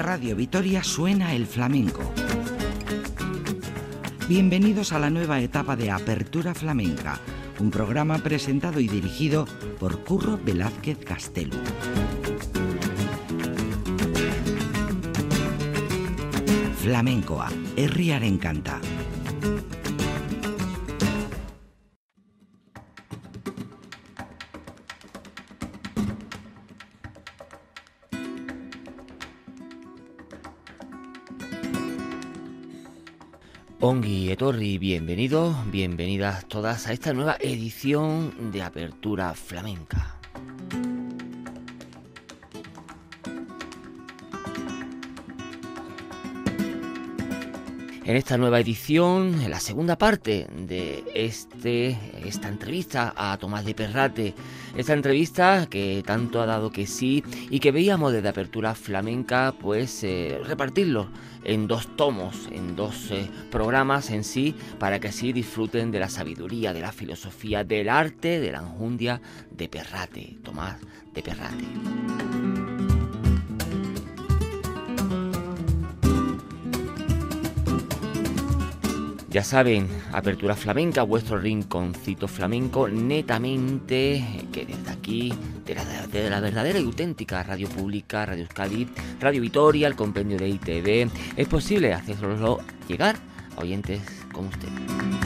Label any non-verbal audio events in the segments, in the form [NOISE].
Radio Vitoria suena el flamenco. Bienvenidos a la nueva etapa de Apertura Flamenca, un programa presentado y dirigido por Curro Velázquez Castelo. Flamencoa, herriaren encanta. Ongi Etorri, bienvenidos, bienvenidas todas a esta nueva edición de Apertura Flamenca. En esta nueva edición, en la segunda parte de este, esta entrevista a Tomás de Perrate, esta entrevista que tanto ha dado que sí y que veíamos desde Apertura Flamenca, pues eh, repartirlo en dos tomos, en dos eh, programas en sí, para que así disfruten de la sabiduría, de la filosofía, del arte, de la enjundia de Perrate, Tomás de Perrate. Ya saben, Apertura Flamenca, vuestro rinconcito flamenco, netamente, que desde aquí, de la, la, verdadera y auténtica radio pública, Radio Euskadi, Radio Vitoria, el compendio de ITV, es posible hacerlo llegar a oyentes como ustedes.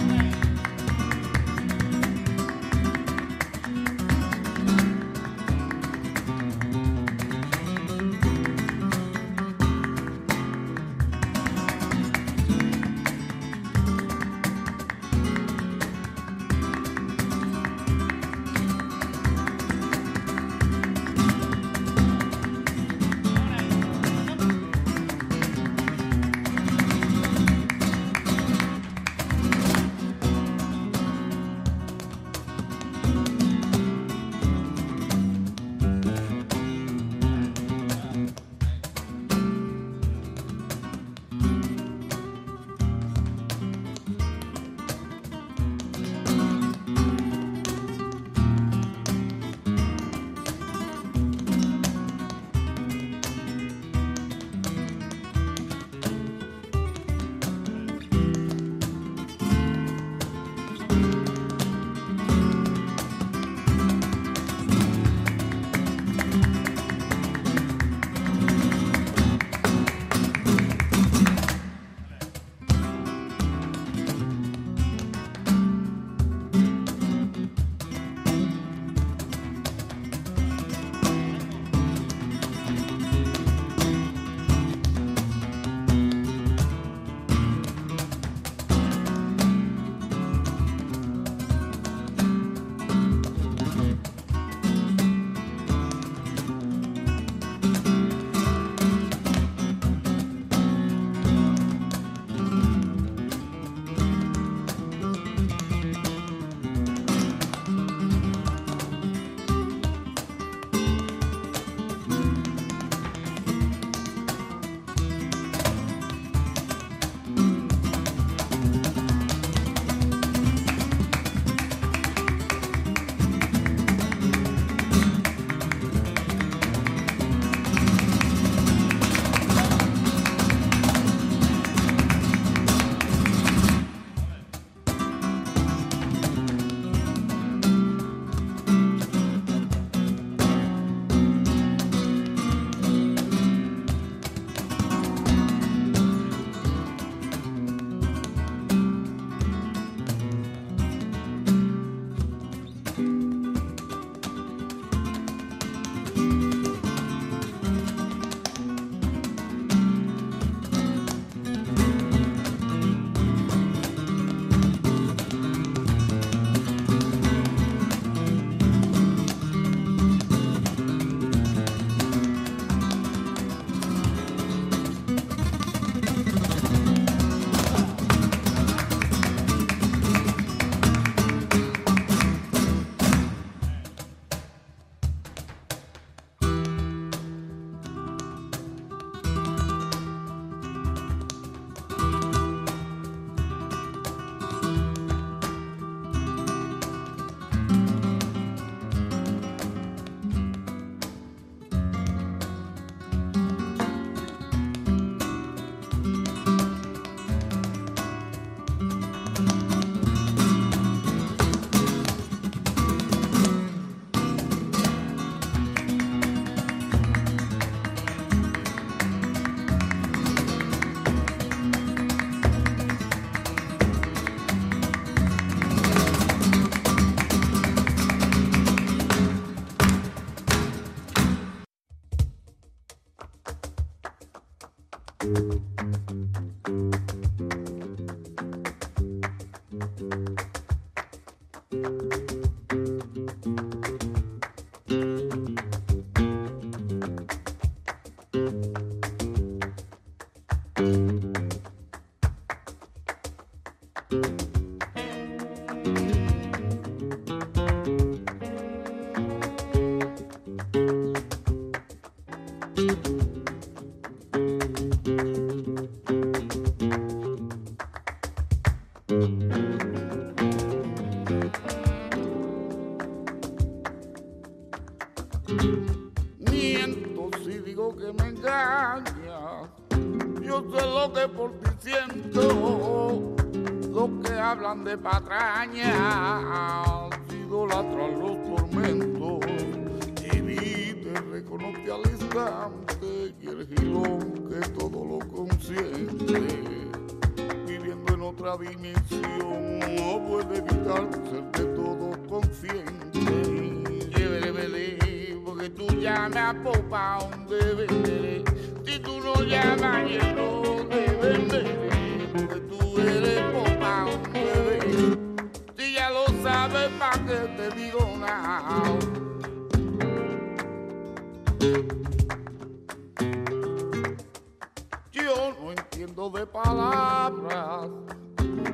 Yo no entiendo de palabras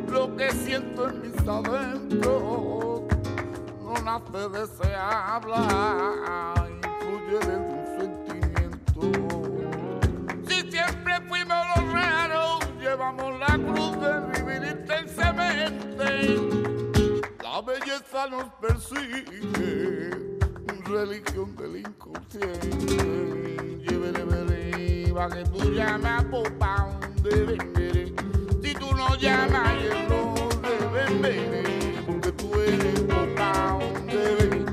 lo que siento en mis adentros. No nace de ese habla, influye desde un sentimiento. Si siempre fuimos los raros, llevamos la cruz de vivir intensamente nos persigue, religión del inconsciente. Lleve, que tú llamas por de Si tú no llamas, yo no revenderé, porque tú eres por de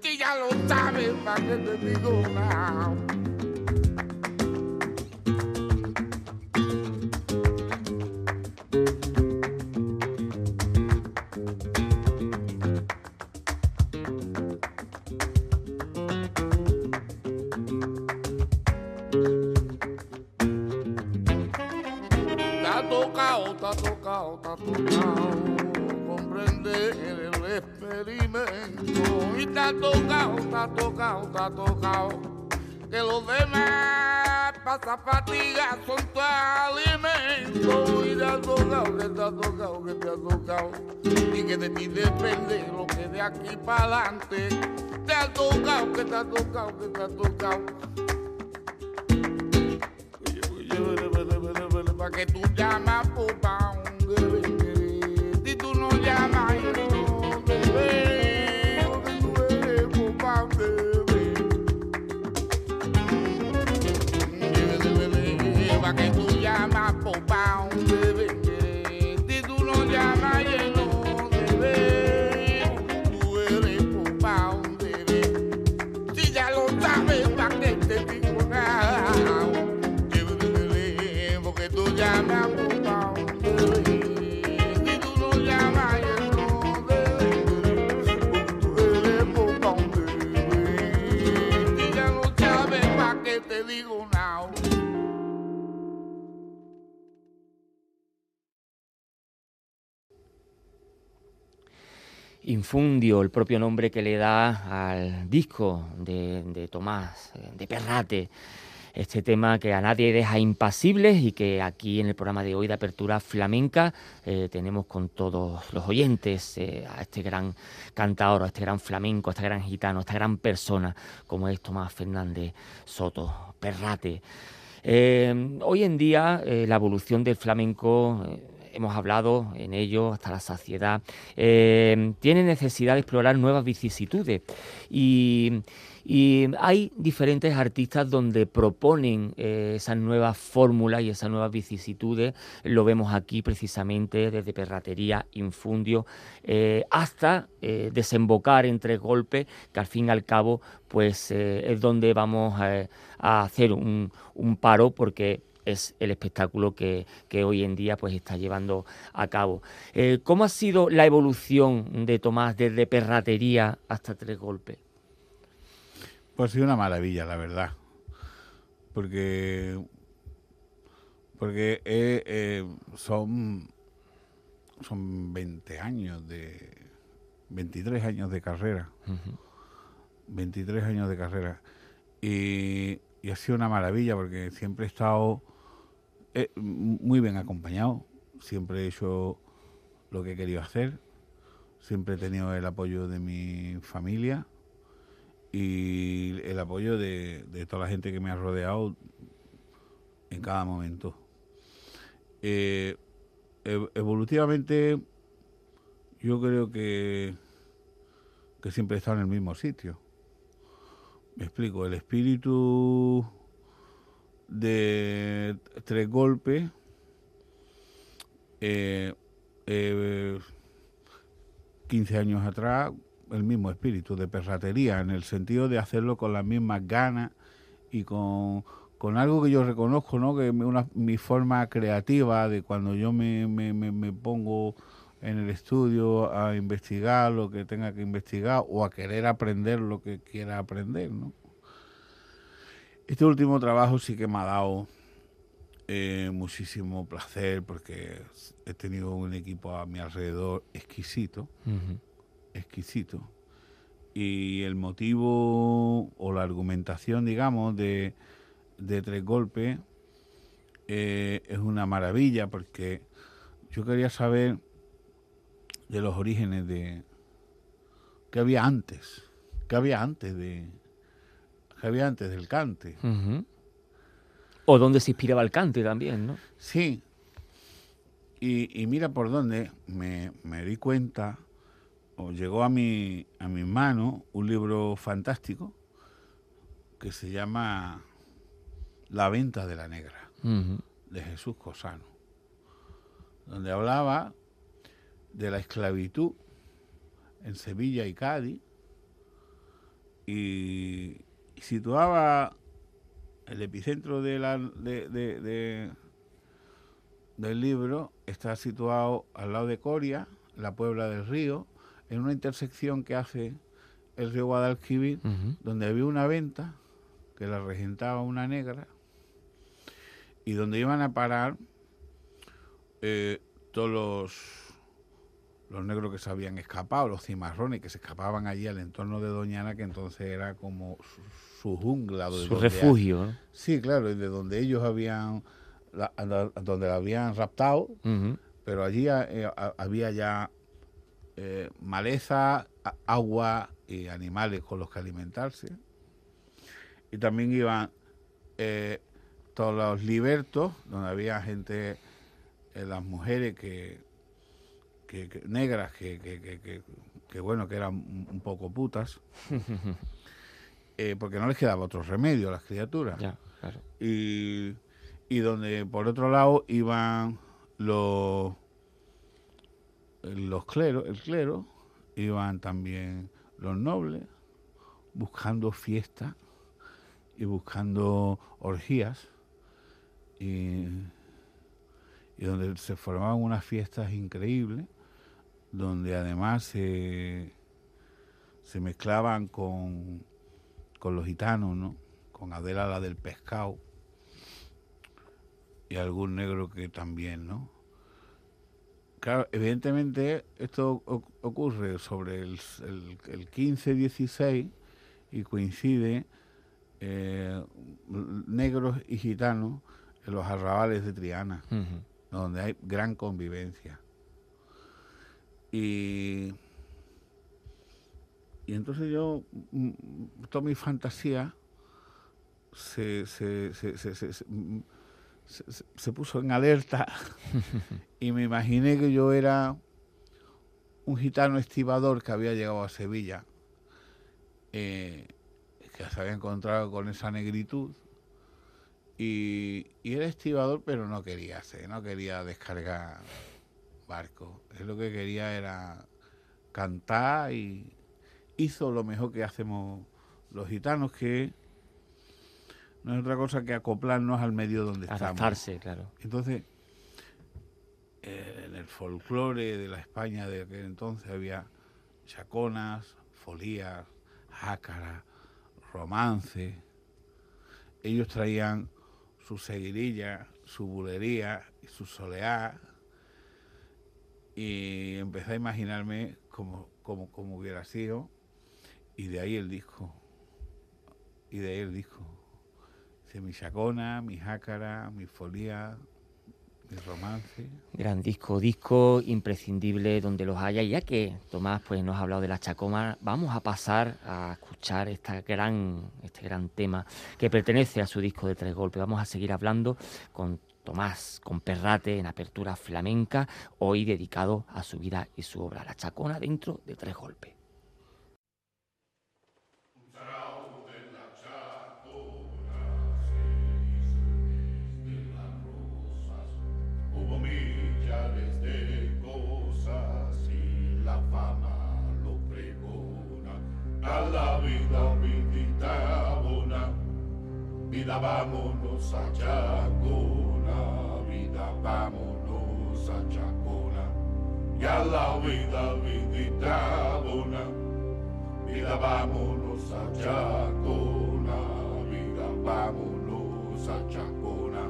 Si ya lo sabes, para que te digo nada. falta tocado experimento. Que lo demás pasa fatiga son tu alimento. Y te tocado, que te tocado, que te tocado. Y que de ti depende lo que de aquí para adelante. Te tocado, que te tocado, que te tocado. Oye, oye, oye, que tú llamas por de venir. Si tú no llamas. Latifundio, el propio nombre que le da al disco de, Tomás, eh, de Perrate este tema que a nadie deja impasibles y que aquí en el programa de hoy de Apertura Flamenca eh, tenemos con todos los oyentes eh, a este gran cantador, a este gran flamenco, a este gran gitano, a esta gran persona como es Tomás Fernández Soto, Perrate. Hoy en día la evolución del flamenco hemos hablado en ello hasta la saciedad, eh, tiene necesidad de explorar nuevas vicisitudes. Y, hay diferentes artistas donde proponen eh, esas nuevas fórmulas y esas nuevas vicisitudes. Lo vemos aquí precisamente desde perratería, infundio, eh, hasta eh, desembocar entre golpes, que al fin y al cabo pues eh, es donde vamos a hacer un paro porque es el espectáculo que, que hoy en día pues está llevando a cabo. Eh, ¿Cómo ha sido la evolución de Tomás desde perratería hasta tres golpes? Pues ha sido una maravilla, la verdad. Porque, porque eh, eh, son, son 20 años de... 23 años de carrera. Uh 23 años de carrera. Y, y, ha sido una maravilla porque siempre he estado eh, muy bien acompañado, siempre he hecho lo que he querido hacer, siempre he tenido el apoyo de mi familia y el apoyo de, toda la gente que me ha rodeado en cada momento. Eh, evolutivamente, yo creo que, que siempre he estado en el mismo sitio. Me explico, el espíritu de tres golpes, eh, 15 eh, años atrás, el mismo espíritu de perratería, en el sentido de hacerlo con las mismas ganas y con, algo que yo reconozco, ¿no? que una, mi forma creativa de cuando yo me, me, me, pongo en el estudio a investigar lo que tenga que investigar o a querer aprender lo que quiera aprender. ¿no? Este último trabajo sí que me ha dado eh, muchísimo placer porque he tenido un equipo a mi alrededor exquisito, exquisito. Y el motivo o la argumentación, digamos, de, Tres Golpes eh, es una maravilla porque yo quería saber de los orígenes de qué había antes, qué había antes de, qué había antes del cante. O dónde se inspiraba el cante también, ¿no? Sí. Y, mira por dónde me, di cuenta, o llegó a mi, a mis manos un libro fantástico que se llama La venta de la negra, de Jesús Cosano, donde hablaba de la esclavitud en Sevilla y Cádiz y situaba el epicentro de la, de, del libro está situado al lado de Coria, la Puebla del Río, en una intersección que hace el río Guadalquivir, donde había una venta que la regentaba una negra y donde iban a parar eh, todos los, los negros que se habían escapado, los cimarrones que se escapaban allí al entorno de Doñana, que entonces era como su jungla. Su refugio. Sí, claro, y de donde ellos habían, donde la habían raptado, pero allí eh, había ya eh, maleza, agua y animales con los que alimentarse. Y también iban eh, todos los libertos, donde había gente, las mujeres que, negras, que, que, bueno, que eran un poco putas. [LAUGHS] Eh, porque no les quedaba otro remedio a las criaturas. y, y donde por otro lado iban los los cleros, el clero, iban también los nobles buscando fiestas y buscando orgías y, y, donde se formaban unas fiestas increíbles donde además se, se mezclaban con con los gitanos, ¿no? Con Adela la del pescado y algún negro que también, ¿no? Claro, evidentemente esto ocurre sobre el, el, 15-16 y coincide eh, negros y gitanos en los arrabales de Triana, donde hay gran convivencia. Y y entonces yo, mm, toda mi fantasía se, se, se, se, puso en alerta [LAUGHS] y me imaginé que yo era un gitano estibador que había llegado a Sevilla, eh, que se había encontrado con esa negritud. Y, y, era estibador, pero no quería hacer, no quería descargar barco. Él lo que quería era cantar y, hizo lo mejor que hacemos los gitanos, que no es otra cosa que acoplarnos al medio donde Adaptarse, claro. Entonces, eh, en el folclore de la España de aquel entonces había chaconas, folías, jácaras, romance. Ellos traían su seguirilla, su bulería y su soleá. Y empecé a imaginarme cómo, cómo, cómo hubiera sido. Y de ahí el disco. Y de ahí el disco. Dice, mi chacona, mi jácara, mi folía, romance. Gran disco, disco imprescindible donde los haya. Ya que Tomás pues, nos ha hablado de la Chacoma, vamos a pasar a escuchar esta gran, este gran tema que pertenece a su disco de tres golpes. Vamos a seguir hablando con Tomás con Perrate en apertura flamenca, hoy dedicado a su vida y su obra, La Chacona dentro de tres golpes. la vida vida vámonos a vida vámonos a Chacona, y a la vida vidita vida vámonos a Chacona, vida vámonos a Chacona.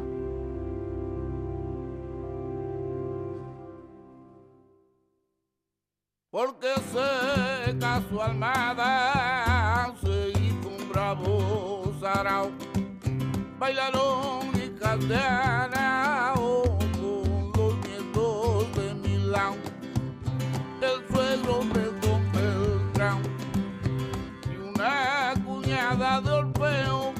Porque que su almada se hizo un bravo sarao, bailaron y cantaron Orfeo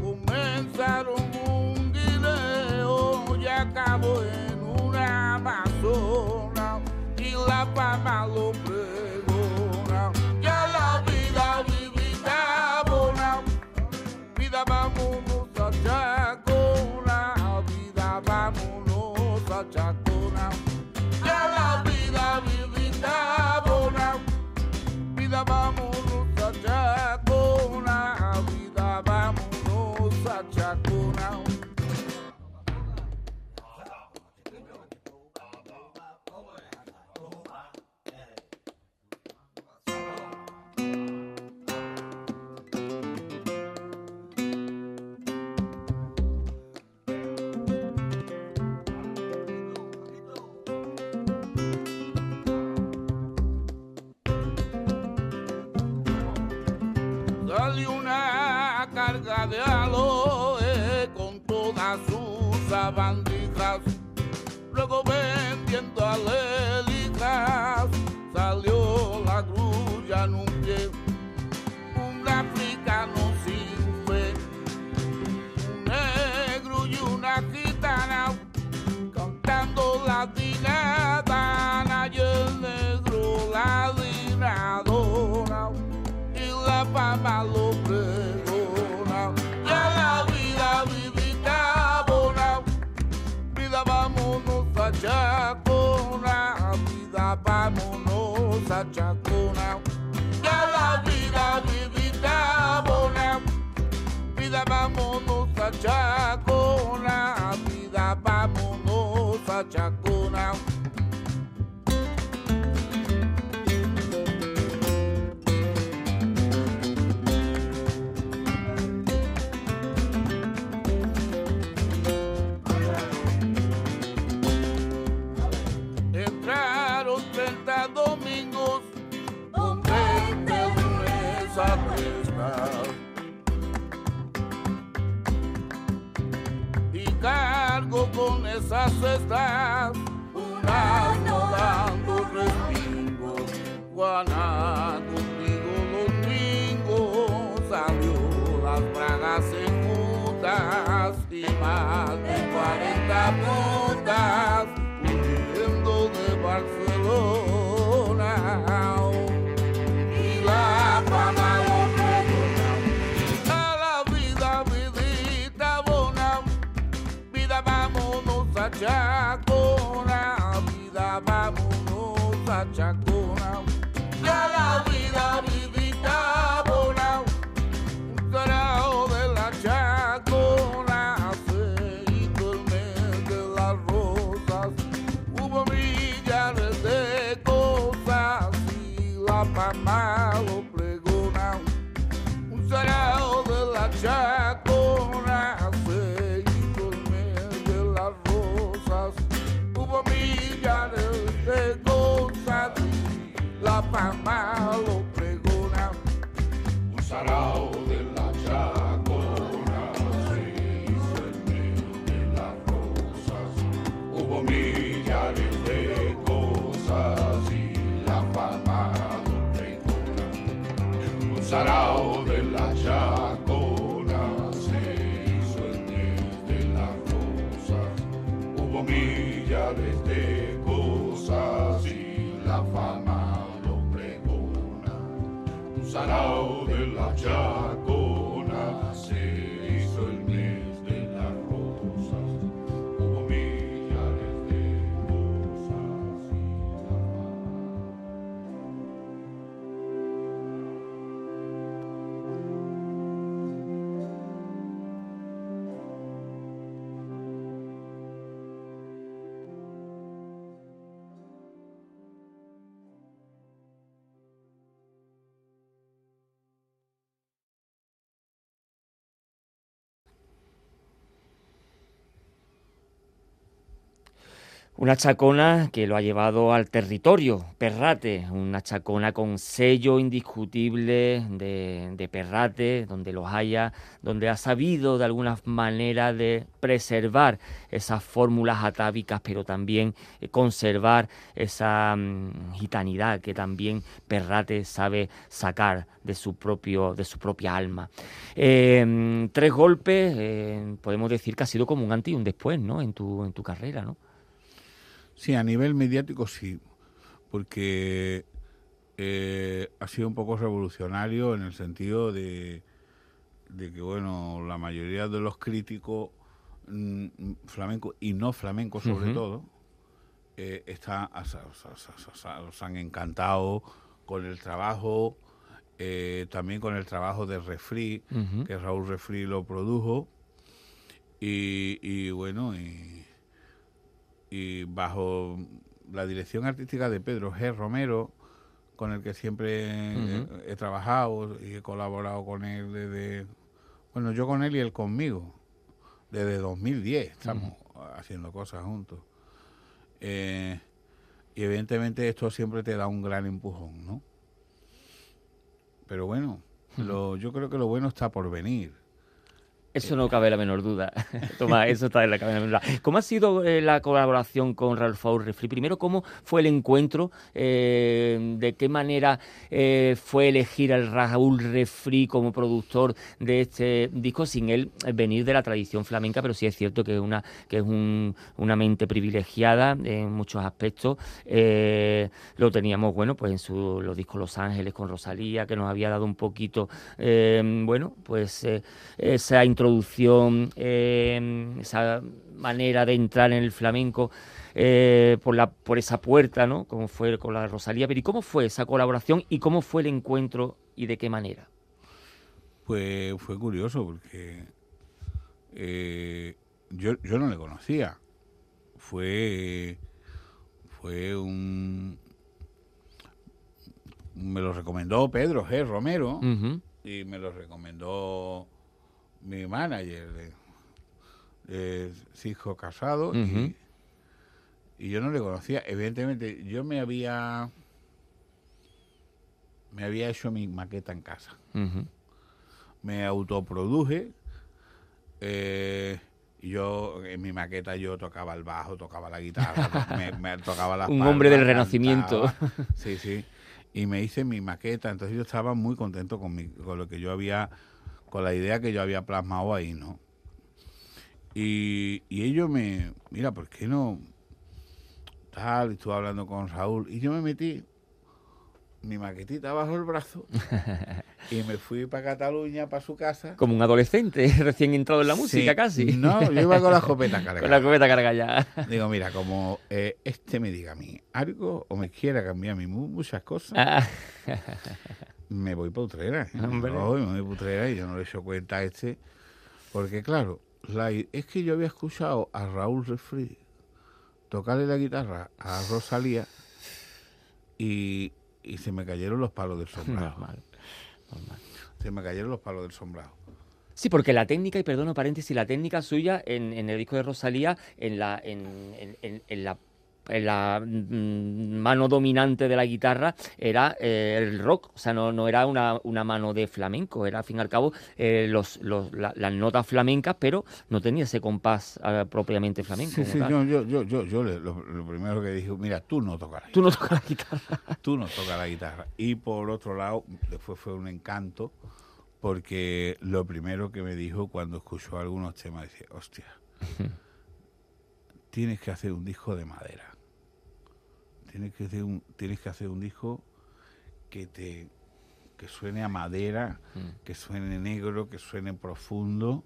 comenzaron un guineo y acabó en una amazona la fama lo pregona. Ya la vida vivida bona, vida vámonos a Chacona, alelijas, salió la grulla en un pie. Un africano sin fe, un negro y una gitana, cantando la dinadana y el negro la dinadora y la fama lo pregona. Ya la vida vivita bona, vida vámonos a Chacona. Ya la vida vivita bona, vida vámonos a Chacona, con esas cestas un año dando respingos. Juana contigo domingo salió las bragas enjutas y más de 40 putas vámonos a Chacona vida vámonos a Chacona Un sarao Una chacona que lo ha llevado al territorio, Perrate, una chacona con sello indiscutible de, de Perrate, donde los haya, donde ha sabido de alguna manera de preservar esas fórmulas atávicas, pero también eh, conservar esa mm, gitanidad que también Perrate sabe sacar de su propio, de su propia alma. Mm, tres golpes, eh, podemos decir que ha sido como un antes y un después, ¿no? En tu, en tu carrera, ¿no? Sí, a nivel mediático sí, porque eh, ha sido un poco revolucionario en el sentido de, de que, bueno, la mayoría de los críticos mm, flamencos y no flamencos sobre todo, eh, está, os, os- os- os- os han encantado con el trabajo, eh, también con el trabajo de Refri, que Raúl Refri lo produjo, y, y bueno, y, y bajo la dirección artística de Pedro G. Romero, con el que siempre he- trabajado y he colaborado con él desde, bueno, yo con él y él conmigo, desde 2010 estamos haciendo cosas juntos. Eh, y evidentemente esto siempre te da un gran empujón, ¿no? Pero bueno, lo, yo creo que lo bueno está por venir. Eso no cabe la menor duda. [LAUGHS] Tomás, [LAUGHS] eso está en la cabe la menor duda. ¿Cómo ha sido eh, la colaboración con Ralph Refri? Primero, ¿cómo fue el encuentro? Eh, ¿De qué manera eh, fue elegir al Raúl Refri como productor de este disco sin él venir de la tradición flamenca? Pero sí es cierto que es una, que es un- una mente privilegiada en muchos aspectos. Lo teníamos, bueno, pues en su, los discos Los Ángeles con Rosalía, que nos había dado un poquito, bueno, pues esa introducción, eh, esa manera de entrar en el flamenco eh, por, la, por esa puerta, ¿no? Como fue con la Rosalía. Pero ¿y cómo fue esa colaboración y cómo fue el encuentro y de qué manera? Pues fue curioso porque eh, yo, yo no le conocía. Fue, fue un... Me lo recomendó Pedro G. Romero y me lo recomendó mi manager de, de Cisco Casado y, y yo no le conocía. Evidentemente yo me había me había hecho mi maqueta en casa me autoproduje. eh, yo, en mi maqueta, yo tocaba el bajo, tocaba la guitarra, [LAUGHS] me, me tocaba las Un hombre del Renacimiento. Sí, sí. Y me hice mi maqueta, entonces yo estaba muy contento con, mi, con lo que yo había, con la idea que yo había plasmado ahí, ¿no? Y, y ellos me, mira, ¿por qué no? Tal, estuve hablando con Raúl, y yo me metí mi maquetita bajo el brazo [LAUGHS] y me fui para Cataluña, para su casa. Como un adolescente [LAUGHS] recién entrado en la música Sí, casi. No, yo iba con la escopeta [LAUGHS] cargada. Con la cubeta cargada ya. Digo, mira, como eh, este me diga a mí algo o me quiera cambiar a mí mu- muchas cosas, Ah, me voy para Utrera. [LAUGHS] Hombre. Me voy, me voy para Utrera y yo no le he hecho cuenta a este. Porque claro, la es que yo había escuchado a Raúl Refri tocarle la guitarra a Rosalía y, y se me cayeron los palos del sombrado. normal. normal. Se me cayeron los palos del sombrado. Sí, porque la técnica, y perdono paréntesis, la técnica suya en, en el disco de Rosalía, en la, en, en- en- en la, la mm, mano dominante de la guitarra, era eh, el rock. O sea, no, no era una, una mano de flamenco, era al fin y al cabo eh, los, los- la- las notas flamencas, pero no tenía ese compás ah, propiamente flamenco. Sí, sí, yo, yo, yo, yo, lo, lo primero que dije, mira, tú no tocas la Tú no tocas la guitarra. [LAUGHS] tú no tocas la guitarra. Y por otro lado, después fue un encanto, porque lo primero que me dijo cuando escuchó algunos temas, decía, hostia, [LAUGHS] tienes que hacer un disco de madera. Tienes que hacer un, tienes que hacer un disco que te que suene a madera, Mm. que suene negro, que suene profundo.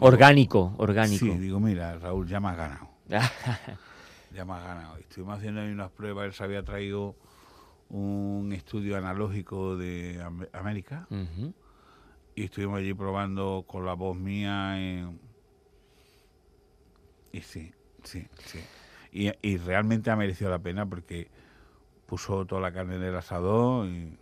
Orgánico, orgánico. Sí, digo, mira, Raúl, ya me has ganado. [LAUGHS] ya me has ganado. Estuvimos haciendo ahí unas pruebas, él se había traído un estudio analógico de Am- América y estuvimos allí probando con la voz mía y sí, sí, sí. Y, y realmente ha merecido la pena porque puso toda la carne en el asador y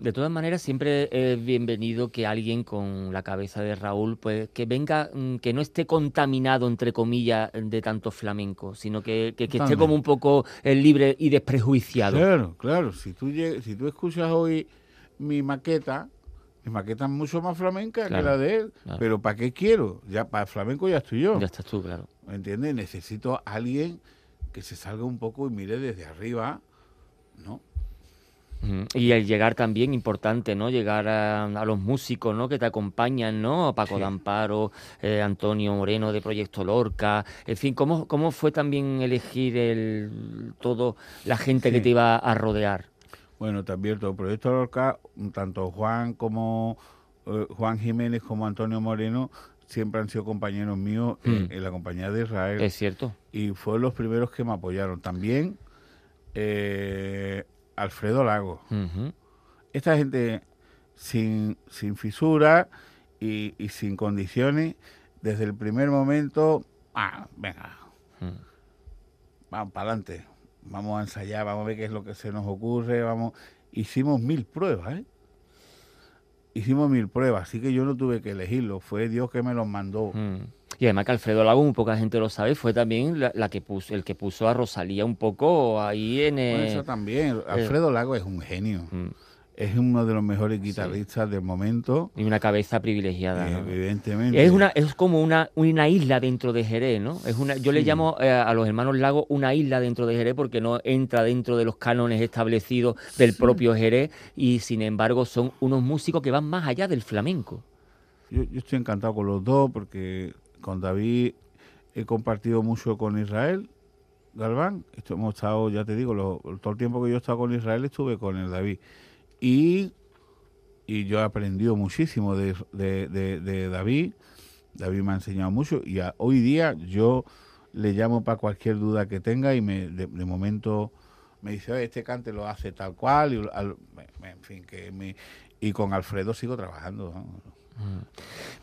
De todas maneras, siempre es bienvenido que alguien con la cabeza de Raúl, pues que venga, mm, que no esté contaminado, entre comillas, de tanto flamenco, sino que, que- que esté como un poco eh, libre y desprejuiciado. Claro, claro. Si tú, si tú escuchas hoy mi maqueta, mi maqueta es mucho más flamenca Claro, que la de él. claro. Pero ¿para qué quiero? Ya para flamenco ya estoy yo. Ya estás tú, claro. ¿Me entiendes? Necesito a alguien que se salga un poco y mire desde arriba, ¿no? Y el llegar también, importante, ¿no? Llegar a, a los músicos, ¿no? Que te acompañan, ¿no? Paco Sí. Damparo, eh, Antonio Moreno de Proyecto Lorca, en fin, ¿cómo, cómo fue también elegir el, todo la gente que te iba a rodear? Bueno, te advierto, el proyecto Lorca, tanto Juan como eh, Juan Jiménez como Antonio Moreno siempre han sido compañeros míos en, Mm. en la compañía de Israel. Es cierto. y fueron los primeros que me apoyaron. También eh, Alfredo Lago. Esta gente sin, sin fisura y, y sin condiciones, desde el primer momento, ah, venga, Mm. vamos para adelante, vamos a ensayar, vamos a ver qué es lo que se nos ocurre, vamos. Hicimos mil pruebas, ¿eh? Hicimos mil pruebas, así que yo no tuve que elegirlo, fue Dios que me los mandó. Mm. Y además que Alfredo Lago, muy poca gente lo sabe, fue también la, la que puso, el que puso a Rosalía un poco ahí en Bueno, el... eso también, Alfredo Lago es un genio, Mm. Es uno de los mejores guitarristas del momento, Y una cabeza privilegiada. eh, ¿no? evidentemente. Es una es como una, una isla dentro de Jerez, ¿no? Es una yo le llamo eh, a los hermanos Lago una isla dentro de Jerez porque no entra dentro de los cánones establecidos del propio Jerez y sin embargo son unos músicos que van más allá del flamenco. Yo, yo estoy encantado con los dos porque con David he compartido mucho con Israel Galván. Esto hemos estado, ya te digo, lo- todo el tiempo que yo he estado con Israel estuve con el David. Y, y yo he aprendido muchísimo de, de- de- David. David me ha enseñado mucho y a- hoy día yo le llamo para cualquier duda que tenga y me, de, momento me dice, "Oye, este cante lo hace tal cual. Y, al- en fin, que me, y con Alfredo sigo trabajando.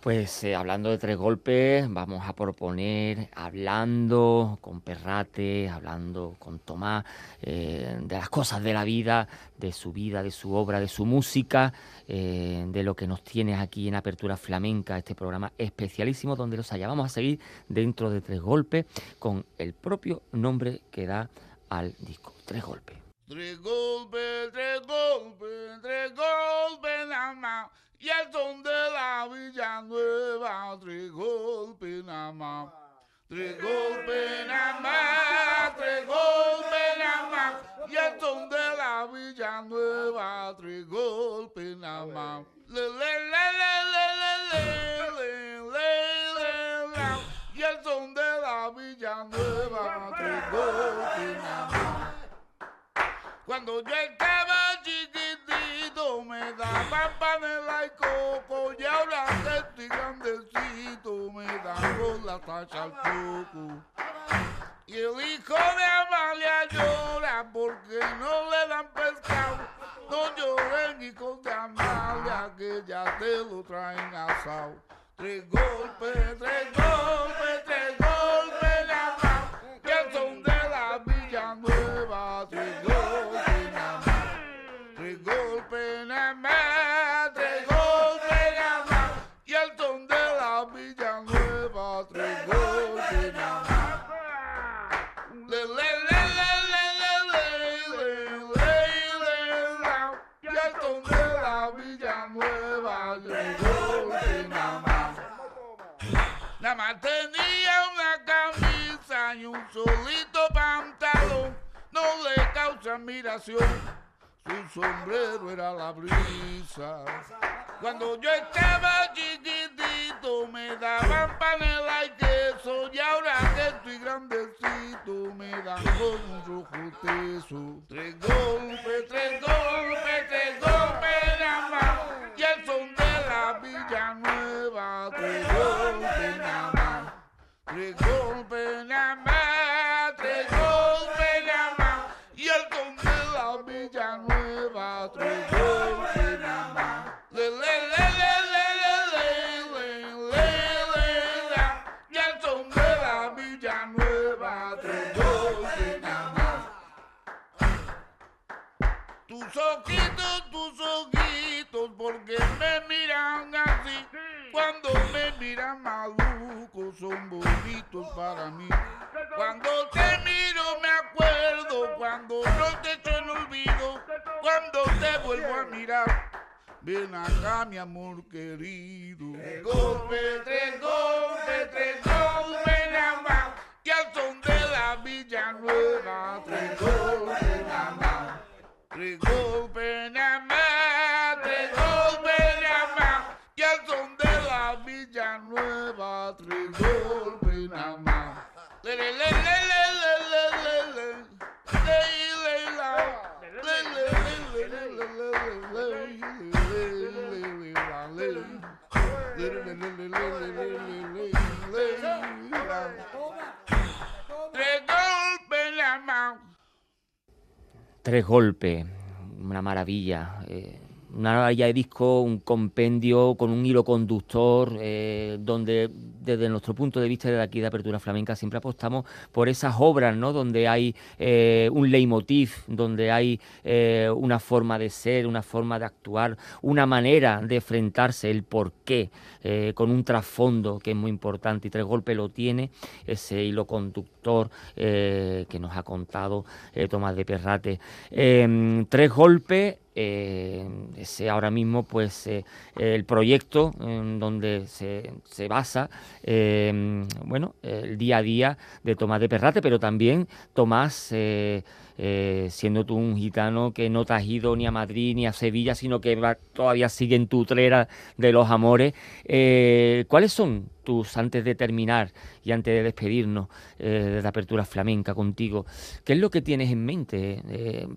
Pues eh, hablando de tres golpes, vamos a proponer, hablando con Perrate, hablando con Tomás, eh, de las cosas de la vida, de su vida, de su obra, de su música, eh, de lo que nos tienes aquí en Apertura Flamenca, este programa especialísimo donde los haya. Vamos a seguir dentro de tres golpes con el propio nombre que da al disco. Tres golpes. Tres golpes, tres golpes, tres golpes nada más. Y el son de la Villanueva, tres golpes nada más. Tres golpes nada más, tres golpes nada más. Y el son de la Villanueva, tres golpes nada. Le, le, le, le, le, le, le, le, le, le, nada más. Cuando y coco y ahora que estoy grandecito me dan con la tacha al coco. Y el hijo de Amalia llora porque no le dan pescado. No lloren hijos de Amalia que ya te lo traen asado. Tres golpes, tres golpes, tres solito pantalón. No le causa admiración. Su sombrero era la brisa. Cuando yo estaba chiquitito me daban panela y queso. Y ahora que estoy grande con un rojo teso. Tres golpes, tres golpes, tres golpes bonitos para mí. Cuando te miro me acuerdo, cuando no te echo en olvido, cuando te vuelvo a mirar. Ven acá, mi amor querido. Tres golpes, tres golpes, tres golpes nada más. Y al son de la Villanueva, tres golpes nada más. Tres golpes Tres golpes, una maravilla. eh, una maravilla de disco, un compendio con un hilo conductor, eh, donde desde nuestro punto de vista de aquí de Apertura Flamenca siempre apostamos por esas obras, ¿no? Donde hay eh, un leitmotiv, donde hay una forma de ser, una forma de actuar, una manera de enfrentarse, el porqué, con un trasfondo que es muy importante. Y Tres Golpes lo tiene, ese hilo conductor eh, que nos ha contado eh, Tomás de Perrate. Eh, tres Golpes eh, ese ahora mismo pues el proyecto en donde se, se basa eh, bueno el día a día de Tomás de Perrate pero también Tomás eh, siendo tú un gitano que no te has ido ni a Madrid ni a Sevilla sino que va- todavía sigue en tu trera de los amores eh, ¿cuáles son tus antes de terminar y antes de despedirnos eh, de la apertura flamenca contigo ¿qué es lo que tienes en mente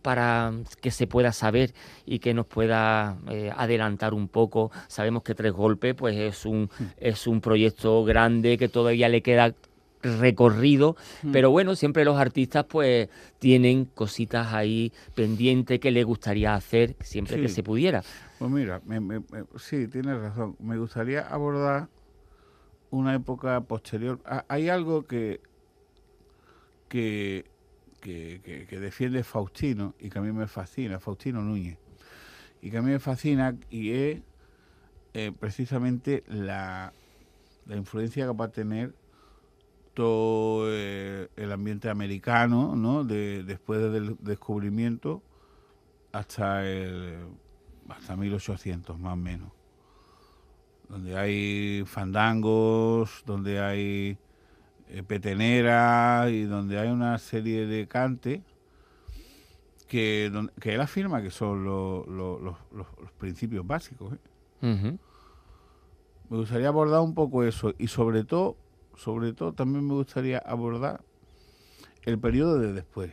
para que se pueda saber y que nos pueda adelantar un poco. Sabemos que Tres Golpes pues es un, es un proyecto grande que todavía le queda recorrido, pero bueno, siempre los artistas pues tienen cositas ahí pendientes que les gustaría hacer siempre que se pudiera. Pues mira, me- me- me- sí, tienes razón. Me gustaría abordar una época posterior. Ha- Hay algo que, que, que, que- que defiende Faustino y que a mí me fascina, Faustino Núñez, y que a mí me fascina y es eh, precisamente la, la influencia que va a tener todo eh, el ambiente americano, ¿no? De, después del descubrimiento hasta el hasta 1800 más o menos donde hay fandangos donde hay eh, peteneras y donde hay una serie de cantes que, que él afirma que son lo- lo- los, los- los principios básicos. ¿eh? Me gustaría abordar un poco eso y sobre todo, sobre todo también me gustaría abordar el periodo de después,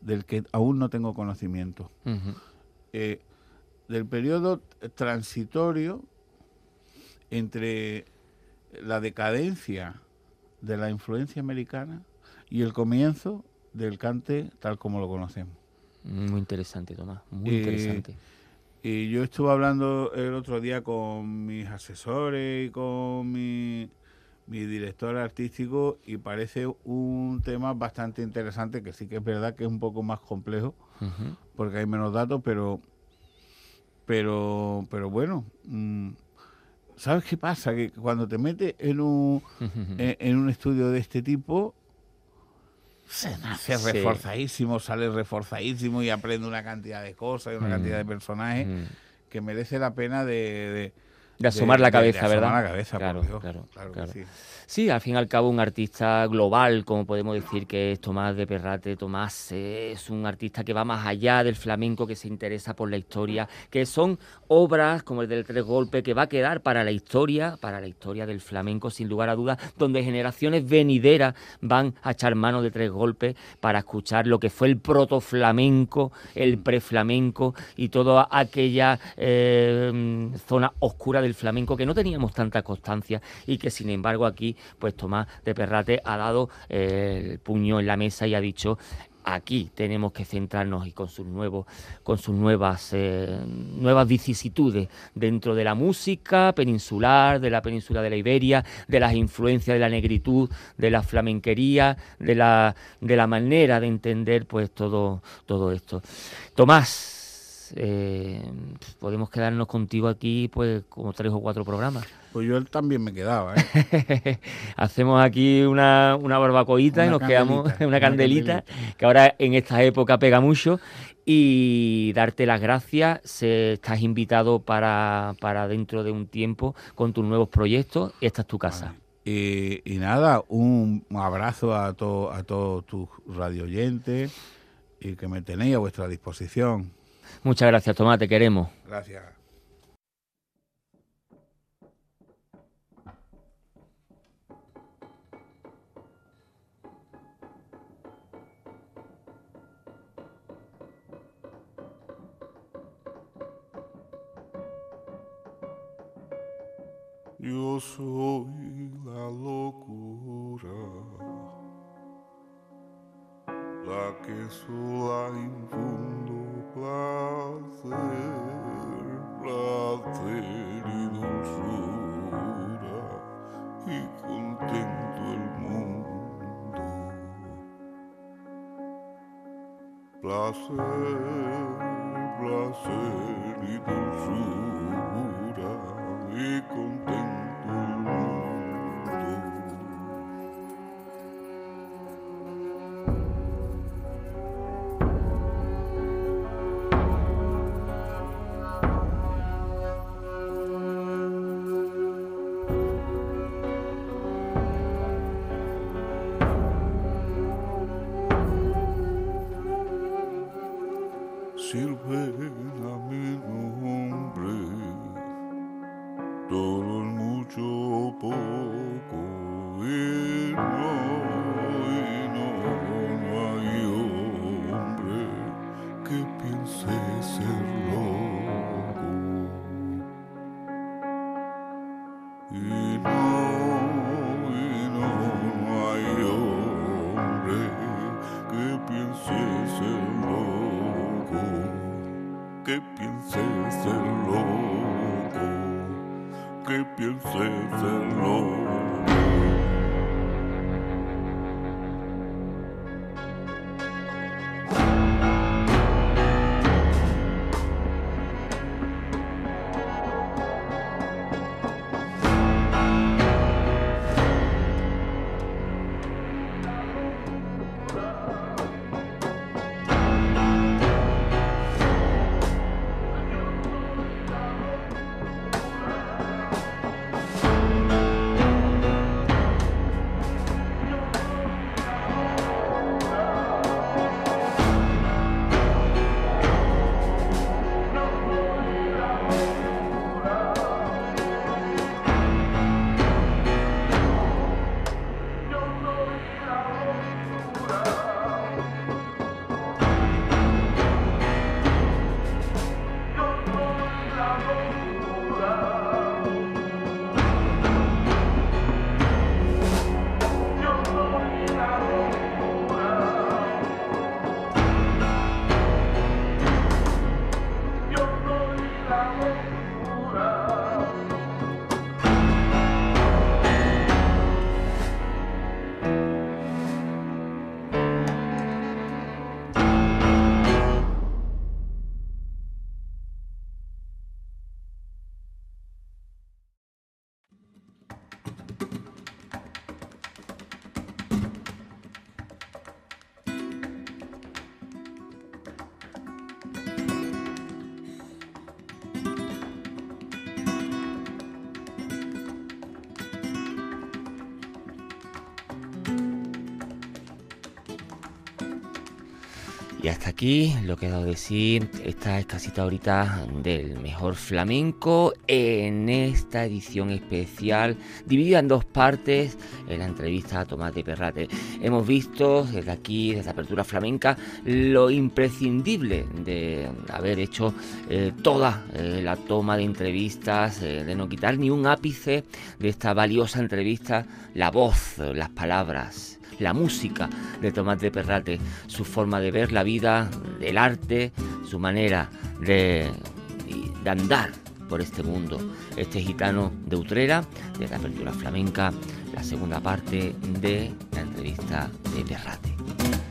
del que aún no tengo conocimiento. Eh, del periodo transitorio entre la decadencia de la influencia americana y el comienzo del cante tal como lo conocemos. Muy interesante, Tomás, muy Eh, interesante. Y yo estuve hablando el otro día con mis asesores y con mi, mi director artístico y parece un tema bastante interesante que sí que es verdad que es un poco más complejo porque hay menos datos, pero pero pero bueno, mm, ¿sabes qué pasa? Que cuando te metes en un en, en un estudio de este tipo se nace Sí. reforzadísimo, sale reforzadísimo y aprende una cantidad de cosas y una Mm. cantidad de personajes Mm. que merece la pena de, de- de asomar la cabeza, de ¿verdad? Asomar la cabeza, claro, por Dios. claro, Claro sí. Sí, al fin y al cabo un artista global, como podemos decir que es Tomás de Perrate. Tomás eh, es un artista que va más allá del flamenco, que se interesa por la historia, que son obras como el del Tres Golpes, que va a quedar para la historia, para la historia del flamenco, sin lugar a dudas, donde generaciones venideras van a echar mano de Tres Golpes para escuchar lo que fue el protoflamenco, el preflamenco y toda aquella eh, zona oscura del flamenco que no teníamos tanta constancia y que sin embargo aquí pues Tomás de Perrate ha dado eh, el puño en la mesa y ha dicho aquí tenemos que centrarnos y con sus nuevos con sus nuevas eh, nuevas vicisitudes dentro de la música peninsular de la península de la Iberia de las influencias de la negritud de la flamenquería de la de la manera de entender pues todo todo esto. Tomás eh, podemos quedarnos contigo aquí pues como tres o cuatro programas Pues yo también me quedaba, ¿eh? [LAUGHS] Hacemos aquí una, una barbacoita y nos quedamos candelita, [LAUGHS] una una candelita, que ahora en esta época pega mucho. Y darte las gracias. Se, estás invitado para, para dentro de un tiempo con tus nuevos proyectos. Esta es tu casa. Y, y nada, un abrazo a, to- a todos tus radioyentes y que me tenéis a vuestra disposición. Muchas gracias, Tomás, te queremos. Gracias. Yo soy la locura, la que sola infundo placer, placer y dulzura y contento el mundo. Placer, placer y dulzura hasta aquí lo que he dado de sí esta escasita ahorita del mejor flamenco en esta edición especial dividida en dos partes en la entrevista a Tomás de Perrate. Hemos visto desde aquí, desde Apertura Flamenca, lo imprescindible de haber hecho eh, toda eh, la toma de entrevistas, eh, de no quitar ni un ápice de esta valiosa entrevista, la voz, las palabras la música de Tomás de Perrate, su forma de ver la vida, el arte, su manera de, andar por este mundo. Este gitano de Utrera, de la apertura flamenca, la segunda parte de la entrevista de Perrate.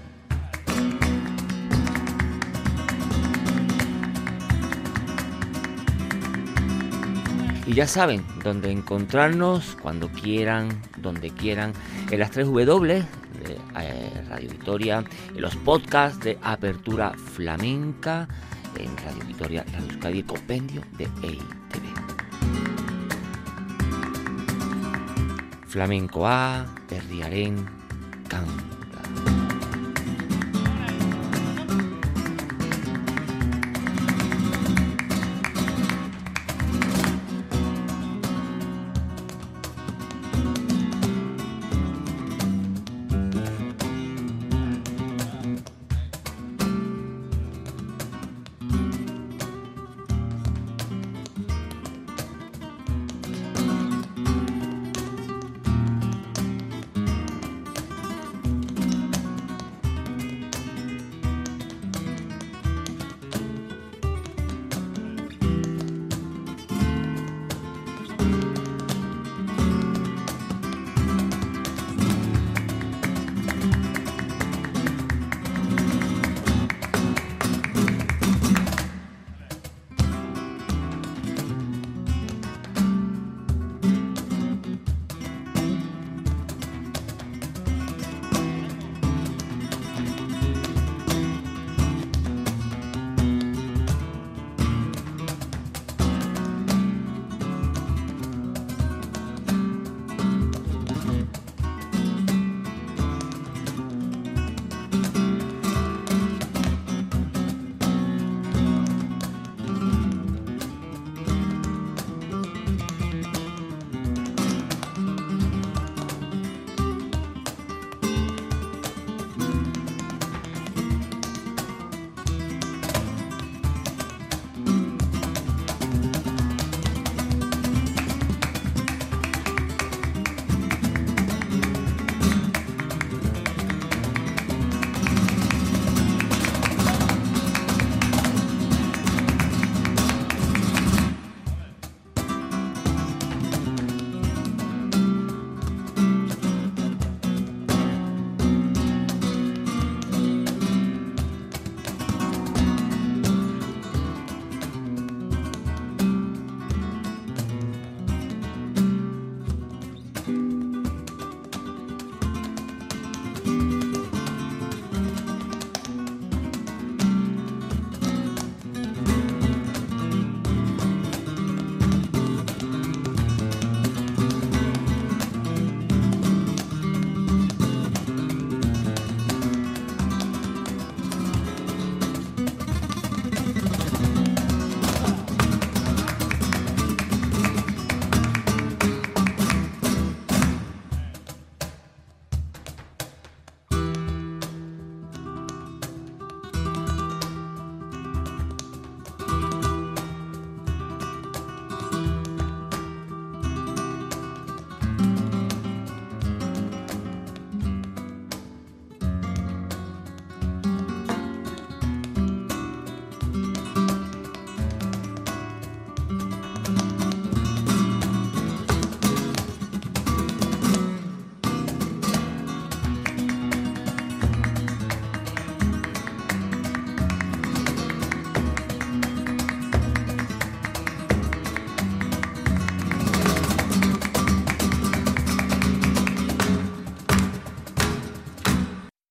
Y ya saben dónde encontrarnos cuando quieran, donde quieran, en las 3 W de eh, Radio Victoria, en los podcasts de Apertura Flamenca, en Radio Victoria, Radio Euskadi, el compendio de EITV. Flamenco A, Perdiarén, Canta.